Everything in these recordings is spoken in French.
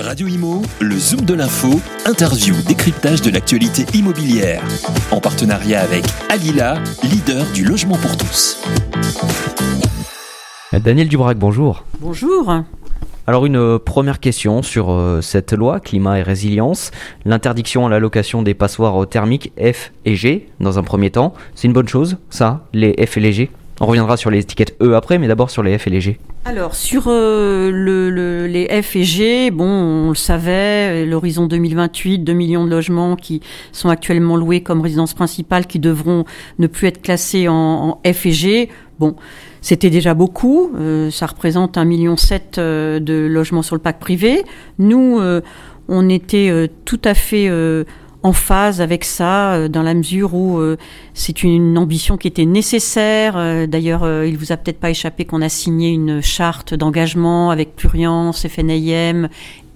Radio Imo, le Zoom de l'info, interview, décryptage de l'actualité immobilière. En partenariat avec Alila, leader du logement pour tous. Daniel Dubrac, bonjour. Bonjour. Alors une euh, première question sur euh, cette loi climat et résilience, l'interdiction à la location des passoires thermiques F et G dans un premier temps, c'est une bonne chose ça, les F et les G? On reviendra sur les étiquettes E après, mais d'abord sur les F et les G. Alors sur euh, le, les F et G, bon, on le savait, l'horizon 2028, 2 millions de logements qui sont actuellement loués comme résidence principale, qui devront ne plus être classés en, F et G. Bon, c'était déjà beaucoup. Euh, ça représente 1,7 million euh, de logements sur le parc privé. Nous, on était tout à fait en phase avec ça, dans la mesure où c'est une ambition qui était nécessaire. D'ailleurs, il vous a peut-être pas échappé qu'on a signé une charte d'engagement avec Pluriance, FNIM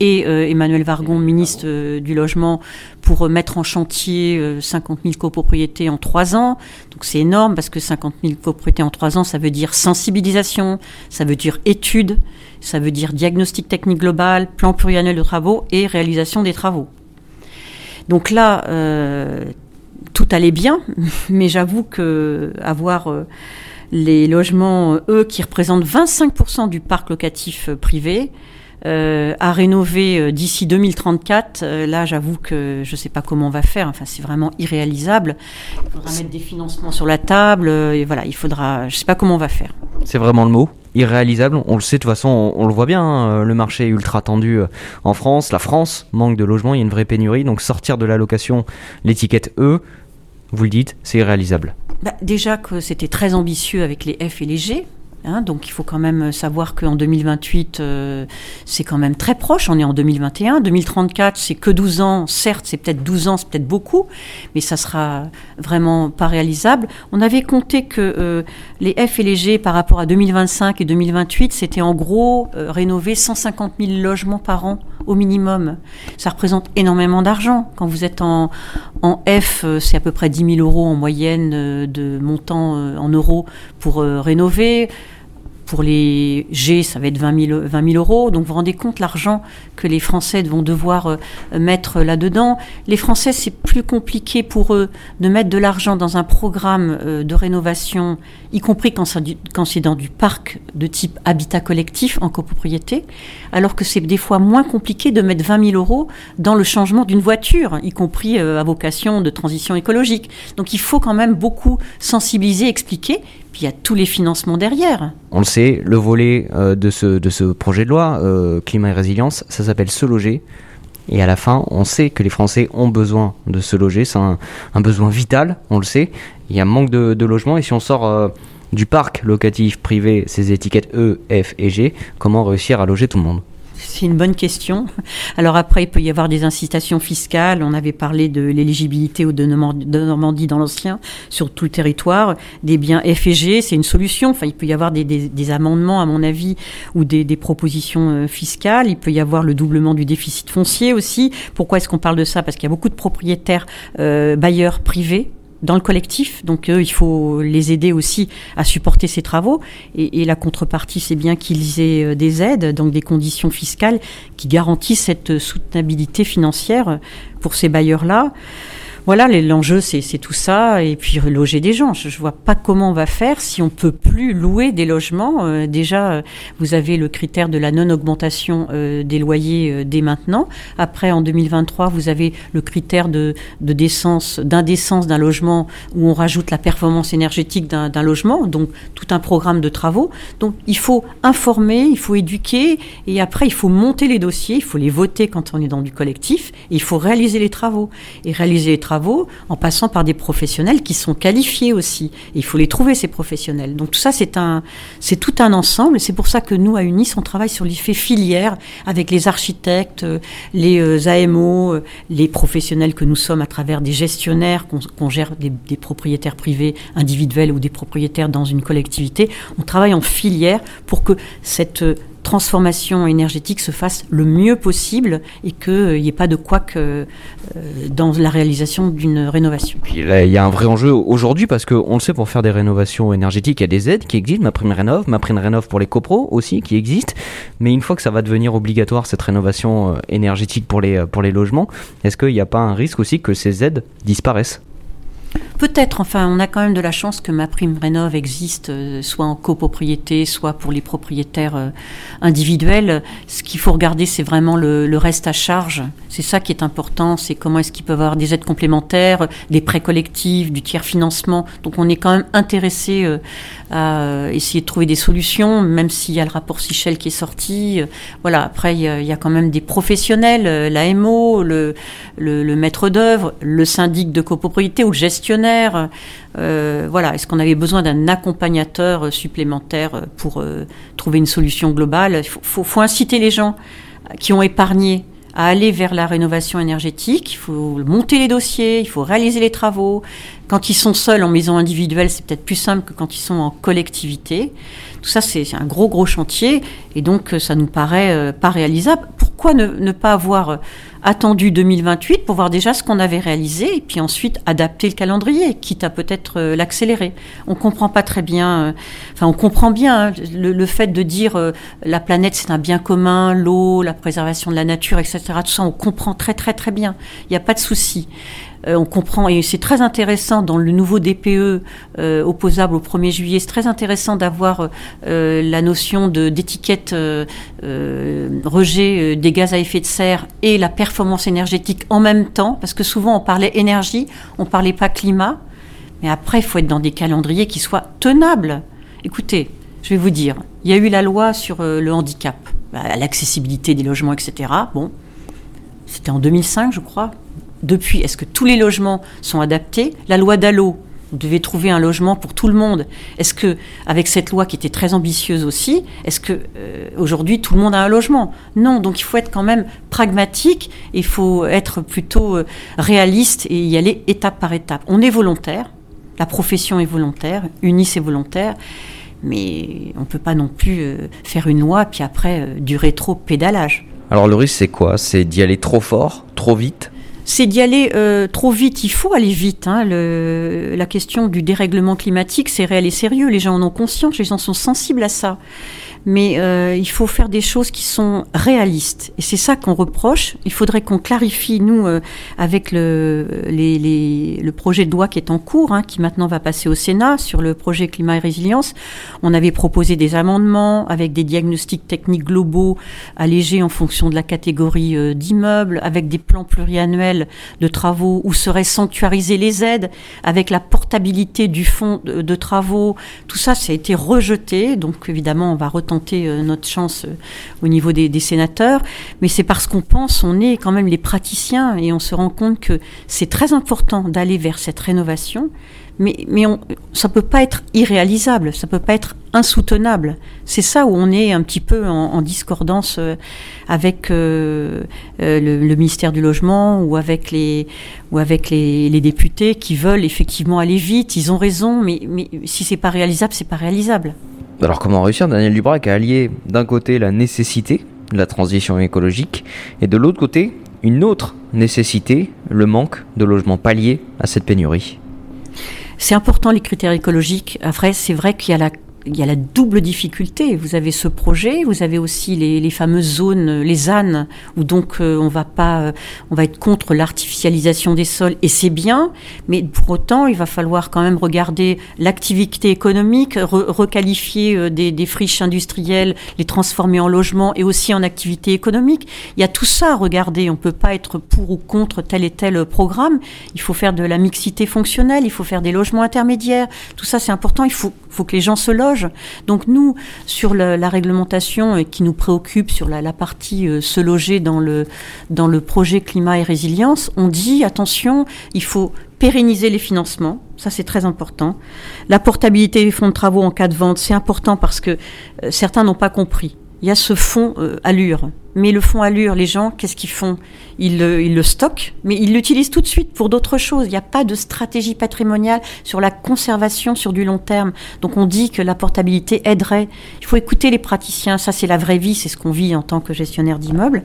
et euh, Emmanuel Vargon, ministre euh, du Logement, pour euh, mettre en chantier 50 000 copropriétés en trois ans. Donc c'est énorme parce que 50 000 copropriétés en trois ans, ça veut dire sensibilisation, ça veut dire étude, ça veut dire diagnostic technique global, plan pluriannuel de travaux et réalisation des travaux. Donc là, tout allait bien, mais j'avoue que avoir les logements, eux, qui représentent 25% du parc locatif privé, euh, à rénover euh, d'ici 2034, euh, là j'avoue que je ne sais pas comment on va faire. Enfin, c'est vraiment irréalisable. Il faudra mettre des financements sur la table. et voilà, il faudra. Je sais pas comment on va faire. C'est vraiment le mot? Irréalisable. On le sait de toute façon, on, le voit bien, hein, le marché est ultra tendu en France. La France manque de logements, il y a une vraie pénurie. Donc sortir de la location, l'étiquette E, vous le dites, c'est irréalisable. Bah, déjà que c'était très ambitieux avec les F et les G. Hein, donc il faut quand même savoir qu'en 2028, euh, c'est quand même très proche, on est en 2021. 2034, c'est que 12 ans, certes, c'est peut-être 12 ans, c'est peut-être beaucoup, mais ça sera vraiment pas réalisable. On avait compté que euh, les F et les G par rapport à 2025 et 2028, c'était en gros euh, rénover 150 000 logements par an au minimum. Ça représente énormément d'argent. Quand vous êtes en, en F, c'est à peu près 10 000 euros en moyenne de montant en euros pour rénover. Pour les G, ça va être 20 000, euros. Donc vous vous rendez compte l'argent que les Français vont devoir euh, mettre là-dedans. Les Français, c'est plus compliqué pour eux de mettre de l'argent dans un programme euh, de rénovation, y compris quand c'est dans du parc de type habitat collectif en copropriété, alors que c'est des fois moins compliqué de mettre 20 000 euros dans le changement d'une voiture, y compris euh, à vocation de transition écologique. Donc il faut quand même beaucoup sensibiliser, expliquer. Puis il y a tous les financements derrière. On le sait, le volet euh, de, ce, projet de loi, euh, climat et résilience, ça s'appelle se loger. Et à la fin, on sait que les Français ont besoin de se loger. C'est un, besoin vital, on le sait. Il y a un manque de, de logement. Et si on sort euh, du parc locatif privé, ces étiquettes E, F et G, comment réussir à loger tout le monde? C'est une bonne question. Alors après, il peut y avoir des incitations fiscales. On avait parlé de l'éligibilité de Normandie dans l'ancien, sur tout territoire. Des biens F et G, c'est une solution. Enfin, il peut y avoir des, amendements, à mon avis, ou des, propositions euh, fiscales. Il peut y avoir le doublement du déficit foncier aussi. Pourquoi est-ce qu'on parle de ça? Parce qu'il y a beaucoup de propriétaires euh, bailleurs privés dans le collectif. Donc il faut les aider aussi à supporter ces travaux. Et, la contrepartie, c'est bien qu'ils aient euh, des aides, donc des conditions fiscales qui garantissent cette soutenabilité financière pour ces bailleurs-là. Voilà, l'enjeu, c'est tout ça, et puis loger des gens. Je ne vois pas comment on va faire si on peut plus louer des logements. Euh, déjà, euh, vous avez le critère de la non-augmentation euh, des loyers dès maintenant. Après, en 2023, vous avez le critère de, décence, d'indécence d'un logement où on rajoute la performance énergétique d'un logement, donc tout un programme de travaux. Donc, il faut informer, il faut éduquer, et après, il faut monter les dossiers, il faut les voter quand on est dans du collectif, et il faut réaliser les travaux. Et réaliser les travaux, en passant par des professionnels qui sont qualifiés aussi. il faut les trouver, ces professionnels. Donc tout ça, c'est un, c'est tout un ensemble. C'est pour ça que nous, à UNIS, on travaille sur l'effet filière avec les architectes, les euh, AMO, euh, les professionnels que nous sommes à travers des gestionnaires, qu'on gère des propriétaires privés individuels ou des propriétaires dans une collectivité. On travaille en filière pour que cette transformation énergétique se fasse le mieux possible et qu'il n'y ait pas de couac euh, dans la réalisation d'une rénovation. il y a un vrai enjeu aujourd'hui parce qu'on le sait, pour faire des rénovations énergétiques, il y a des aides qui existent, ma prime rénov, ma prime rénov pour les copros aussi qui existent, mais une fois que ça va devenir obligatoire cette rénovation énergétique pour les, pour les logements, est-ce qu'il n'y a pas un risque aussi que ces aides disparaissent? Peut-être, enfin, on a quand même de la chance que ma prime rénov existe, euh, soit en copropriété, soit pour les propriétaires euh, individuels. Ce qu'il faut regarder, c'est vraiment le, reste à charge. C'est ça qui est important, c'est comment est-ce qu'ils peuvent avoir des aides complémentaires, des prêts collectifs, du tiers financement. Donc on est quand même intéressé euh, à essayer de trouver des solutions, même s'il y a le rapport Sichel qui est sorti. Voilà, après, il y, a, quand même des professionnels, l'AMO, le, le, le maître d'œuvre, le syndic de copropriété ou le gestionnaire euh, voilà, est-ce qu'on avait besoin d'un accompagnateur supplémentaire pour euh, trouver une solution globale? Il faut, inciter les gens qui ont épargné à aller vers la rénovation énergétique. Il faut monter les dossiers, il faut réaliser les travaux. Quand ils sont seuls en maison individuelle, c'est peut-être plus simple que quand ils sont en collectivité. Tout ça, c'est un gros, gros chantier. Et donc, ça nous paraît euh, pas réalisable. Pourquoi ne pas avoir attendu 2028 pour voir déjà ce qu'on avait réalisé et puis ensuite adapter le calendrier, quitte à peut-être euh, l'accélérer? On comprend pas très bien, euh, enfin on comprend bien hein, le, fait de dire euh, la planète c'est un bien commun, l'eau, la préservation de la nature, etc. Tout ça on comprend très très très bien. Il n'y a pas de souci. Euh, on comprend, et c'est très intéressant dans le nouveau DPE euh, opposable au 1er juillet, c'est très intéressant d'avoir euh, la notion d'étiquette rejet des gaz à effet de serre et la performance énergétique en même temps, parce que souvent on parlait énergie, on parlait pas climat, mais après il faut être dans des calendriers qui soient tenables. Écoutez, je vais vous dire, il y a eu la loi sur le handicap, bah, l'accessibilité des logements, etc. Bon, c'était en 2005, je crois depuis, est-ce que tous les logements sont adaptés? La loi Dallot, vous devez trouver un logement pour tout le monde. Est-ce que, avec cette loi qui était très ambitieuse aussi, est-ce que euh, aujourd'hui tout le monde a un logement? Non. Donc il faut être quand même pragmatique. Il faut être plutôt euh, réaliste et y aller étape par étape. On est volontaire. La profession est volontaire. Unis est volontaire. Mais on ne peut pas non plus euh, faire une loi puis après du rétro-pédalage. Alors le risque c'est quoi? C'est d'y aller trop fort, trop vite? C'est d'y aller euh, trop vite. Il faut aller vite. Hein. la question du dérèglement climatique, c'est réel et sérieux. Les gens en ont conscience, les gens sont sensibles à ça mais euh, il faut faire des choses qui sont réalistes. Et c'est ça qu'on reproche. Il faudrait qu'on clarifie, nous, euh, avec le, projet de loi qui est en cours, hein, qui maintenant va passer au Sénat, sur le projet climat et résilience. On avait proposé des amendements avec des diagnostics techniques globaux allégés en fonction de la catégorie euh, d'immeubles, avec des plans pluriannuels de travaux où seraient sanctuarisées les aides, avec la portabilité du fonds de, travaux. Tout ça, ça a été rejeté. Donc, évidemment, on va retenter euh, notre chance euh, au niveau des, sénateurs, mais c'est parce qu'on pense, on est quand même les praticiens et on se rend compte que c'est très important d'aller vers cette rénovation, mais, ça peut pas être irréalisable, ça peut pas être insoutenable. C'est ça où on est un petit peu en, discordance euh, avec le, ministère du logement ou avec les ou avec les, députés qui veulent effectivement aller vite. Ils ont raison, mais, mais si c'est pas réalisable, c'est pas réalisable. Alors comment réussir? Daniel Dubrac à allier d'un côté la nécessité de la transition écologique et de l'autre côté une autre nécessité, le manque de logements palliés à cette pénurie c'est important les critères écologiques. Après, c'est vrai qu'il y a la il y a la double difficulté. Vous avez ce projet, vous avez aussi les, fameuses zones, les ZAN, où donc euh, on va pas, euh, on va être contre l'artificialisation des sols, et c'est bien. Mais pour autant, il va falloir quand même regarder l'activité économique, requalifier euh, des, des, friches industrielles, les transformer en logements et aussi en activité économique. Il y a tout ça à regarder. On peut pas être pour ou contre tel et tel programme. Il faut faire de la mixité fonctionnelle, il faut faire des logements intermédiaires. Tout ça, c'est important. Il faut, faut que les gens se logent donc nous, sur la, réglementation euh, qui nous préoccupe, sur la, partie euh, se loger dans le, projet climat et résilience, on dit, attention, il faut pérenniser les financements, ça c'est très important. La portabilité des fonds de travaux en cas de vente, c'est important parce que euh, certains n'ont pas compris. Il y a ce fonds Allure mais le font allure. Les gens, qu'est-ce qu'ils font? Ils le, ils le, stockent, mais ils l'utilisent tout de suite pour d'autres choses. Il n'y a pas de stratégie patrimoniale sur la conservation sur du long terme. Donc on dit que la portabilité aiderait. Il faut écouter les praticiens. Ça, c'est la vraie vie. C'est ce qu'on vit en tant que gestionnaire d'immeuble.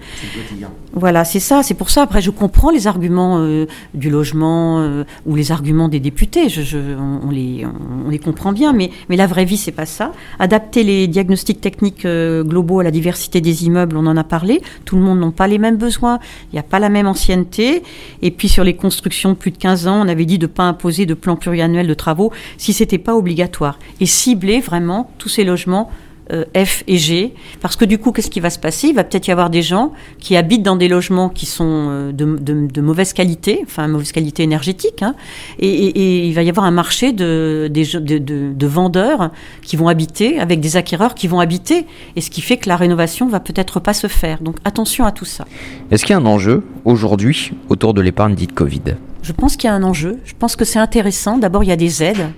Voilà, c'est ça. C'est pour ça. Après, je comprends les arguments euh, du logement euh, ou les arguments des députés. Je, je, on, les, on, les, comprend bien. Mais, mais la vraie vie, c'est pas ça. Adapter les diagnostics techniques euh, globaux à la diversité des immeubles, on en a parlé. Tout le monde n'a pas les mêmes besoins. Il n'y a pas la même ancienneté. Et puis sur les constructions de plus de 15 ans, on avait dit de ne pas imposer de plan pluriannuel de travaux si ce n'était pas obligatoire. Et cibler vraiment tous ces logements euh, F et G, parce que du coup, qu'est-ce qui va se passer? Il va peut-être y avoir des gens qui habitent dans des logements qui sont euh, de, mauvaise qualité, enfin mauvaise qualité énergétique, hein, et, il va y avoir un marché de, de, vendeurs qui vont habiter, avec des acquéreurs qui vont habiter, et ce qui fait que la rénovation va peut-être pas se faire. Donc attention à tout ça. Est-ce qu'il y a un enjeu aujourd'hui autour de l'épargne dite Covid? Je pense qu'il y a un enjeu. Je pense que c'est intéressant. D'abord, il y a des aides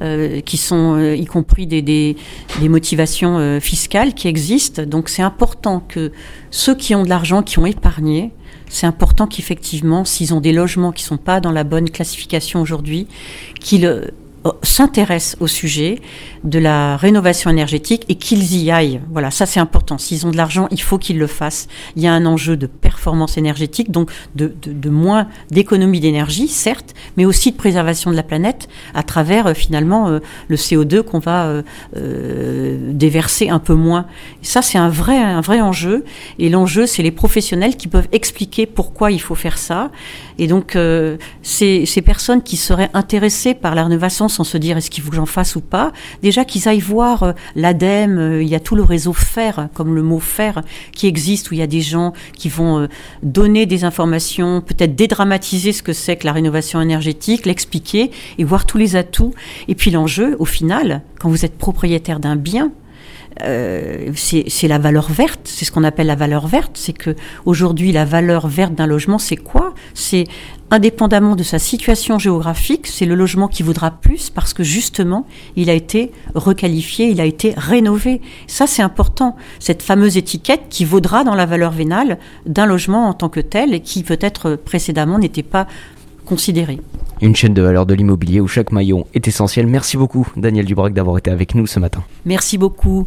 euh, qui sont, euh, y compris des, motivations euh, fiscales qui existent. Donc, c'est important que ceux qui ont de l'argent, qui ont épargné, c'est important qu'effectivement, s'ils ont des logements qui ne sont pas dans la bonne classification aujourd'hui, qu'ils s'intéressent au sujet de la rénovation énergétique et qu'ils y aillent. Voilà, ça c'est important. S'ils ont de l'argent, il faut qu'ils le fassent. Il y a un enjeu de performance énergétique, donc de, moins d'économie d'énergie, certes, mais aussi de préservation de la planète à travers euh, finalement euh, le CO2 qu'on va euh, déverser un peu moins. Ça c'est un vrai, un vrai enjeu. Et l'enjeu, c'est les professionnels qui peuvent expliquer pourquoi il faut faire ça. Et donc ces personnes qui seraient intéressées par la rénovation sans se dire est-ce qu'il faut que j'en fasse ou pas. Déjà qu'ils aillent voir euh, l'ADEME, euh, il y a tout le réseau FER, comme le mot FER, qui existe, où il y a des gens qui vont euh, donner des informations, peut-être dédramatiser ce que c'est que la rénovation énergétique, l'expliquer et voir tous les atouts. Et puis l'enjeu, au final, quand vous êtes propriétaire d'un bien, euh, c'est la valeur verte, c'est ce qu'on appelle la valeur verte. C'est que aujourd'hui, la valeur verte d'un logement, c'est quoi? C'est indépendamment de sa situation géographique, c'est le logement qui vaudra plus parce que justement, il a été requalifié, il a été rénové. Ça, c'est important. Cette fameuse étiquette qui vaudra dans la valeur vénale d'un logement en tant que tel et qui peut-être précédemment n'était pas considéré. Une chaîne de valeur de l'immobilier où chaque maillon est essentiel. Merci beaucoup, Daniel Dubrac, d'avoir été avec nous ce matin. Merci beaucoup.